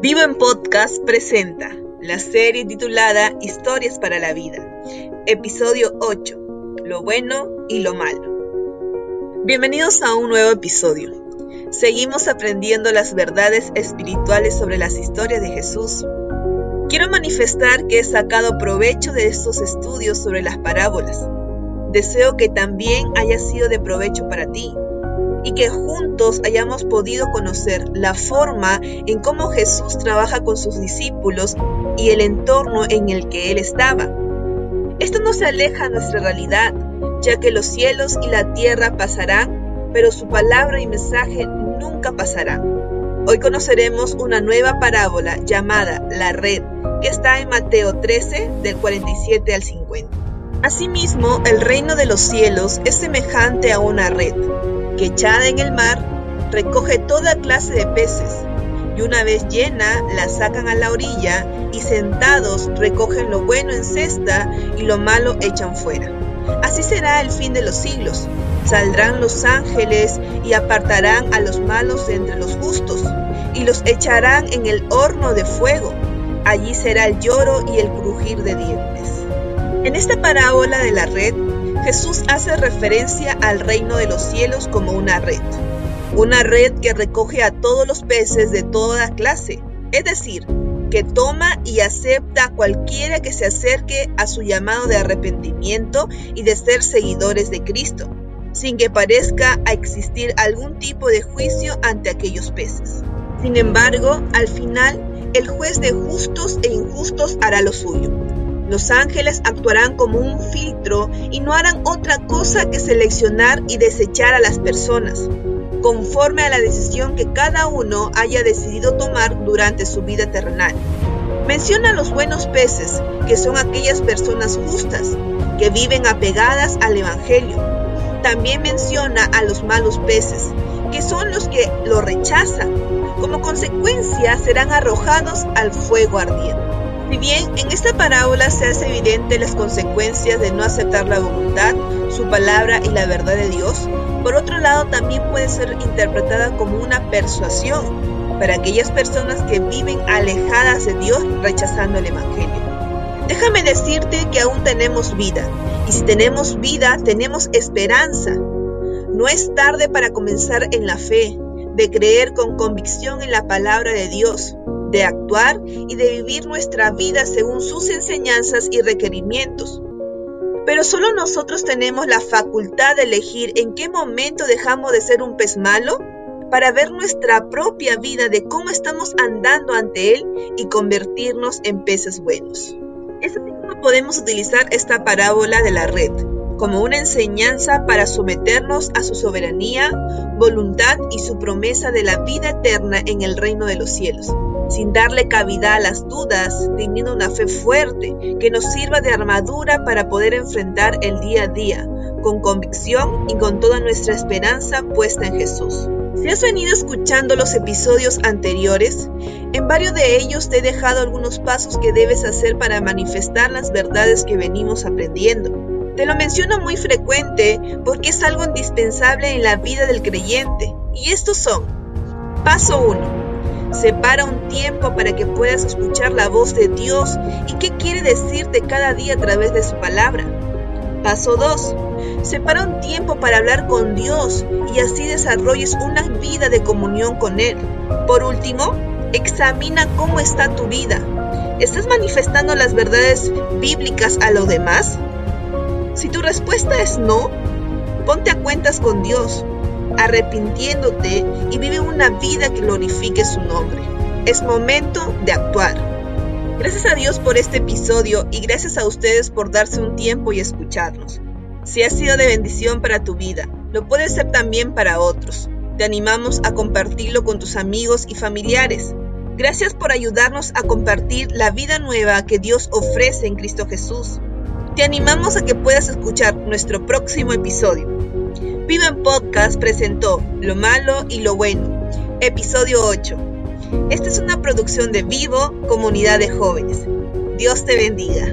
Vivo en Podcast presenta la serie titulada Historias para la Vida, episodio 8, Lo bueno y lo malo. Bienvenidos a un nuevo episodio. Seguimos aprendiendo las verdades espirituales sobre las historias de Jesús. Quiero manifestar que he sacado provecho de estos estudios sobre las parábolas. Deseo que también haya sido de provecho para ti y que juntos hayamos podido conocer la forma en cómo Jesús trabaja con sus discípulos y el entorno en el que Él estaba. Esto no se aleja de nuestra realidad, ya que los cielos y la tierra pasarán, pero su palabra y mensaje nunca pasarán. Hoy conoceremos una nueva parábola llamada La Red, que está en Mateo 13 del 47 al 50. Asimismo, el reino de los cielos es semejante a una red que echada en el mar recoge toda clase de peces, y una vez llena la sacan a la orilla y sentados recogen lo bueno en cesta y lo malo echan fuera. Así será el fin de los siglos. Saldrán los ángeles y apartarán a los malos de entre los justos y los echarán en el horno de fuego. Allí será el lloro y el crujir de dientes. En esta parábola de la red Jesús hace referencia al reino de los cielos como una red, una red que recoge a todos los peces de toda clase, es decir, que toma y acepta a cualquiera que se acerque a su llamado de arrepentimiento y de ser seguidores de Cristo, sin que parezca existir algún tipo de juicio ante aquellos peces. Sin embargo, al final, el juez de justos e injustos hará lo suyo los ángeles actuarán como un filtro y no harán otra cosa que seleccionar y desechar a las personas, conforme a la decisión que cada uno haya decidido tomar durante su vida terrenal. Menciona los buenos peces, que son aquellas personas justas, que viven apegadas al Evangelio. También menciona a los malos peces, que son los que lo rechazan. Como consecuencia serán arrojados al fuego ardiente. Si bien en esta parábola se hace evidente las consecuencias de no aceptar la voluntad, su palabra y la verdad de Dios, por otro lado también puede ser interpretada como una persuasión para aquellas personas que viven alejadas de Dios rechazando el Evangelio. Déjame decirte que aún tenemos vida, y si tenemos vida, tenemos esperanza. No es tarde para comenzar en la fe, de creer con convicción en la palabra de Dios, de actuar y de vivir nuestra vida según sus enseñanzas y requerimientos. Pero solo nosotros tenemos la facultad de elegir en qué momento dejamos de ser un pez malo para ver nuestra propia vida de cómo estamos andando ante Él y convertirnos en peces buenos. Es así como podemos utilizar esta parábola de la red como una enseñanza para someternos a su soberanía, voluntad y su promesa de la vida eterna en el reino de los cielos sin darle cabida a las dudas, teniendo una fe fuerte que nos sirva de armadura para poder enfrentar el día a día, con convicción y con toda nuestra esperanza puesta en Jesús. Si has venido escuchando los episodios anteriores, en varios de ellos te he dejado algunos pasos que debes hacer para manifestar las verdades que venimos aprendiendo. Te lo menciono muy frecuente porque es algo indispensable en la vida del creyente, y estos son, paso 1 Separa un tiempo para que puedas escuchar la voz de Dios y qué quiere decirte cada día a través de su palabra. Paso 2. Separa un tiempo para hablar con Dios y así desarrolles una vida de comunión con Él. Por último, examina cómo está tu vida. ¿Estás manifestando las verdades bíblicas a los demás? Si tu respuesta es no, ponte a cuentas con Dios arrepintiéndote y vive una vida que glorifique su nombre. Es momento de actuar. Gracias a Dios por este episodio y gracias a ustedes por darse un tiempo y escucharnos. Si ha sido de bendición para tu vida, lo puede ser también para otros. Te animamos a compartirlo con tus amigos y familiares. Gracias por ayudarnos a compartir la vida nueva que Dios ofrece en Cristo Jesús. Te animamos a que puedas escuchar nuestro próximo episodio. Vivo en Podcast presentó Lo Malo y Lo Bueno, episodio 8. Esta es una producción de Vivo, comunidad de jóvenes. Dios te bendiga.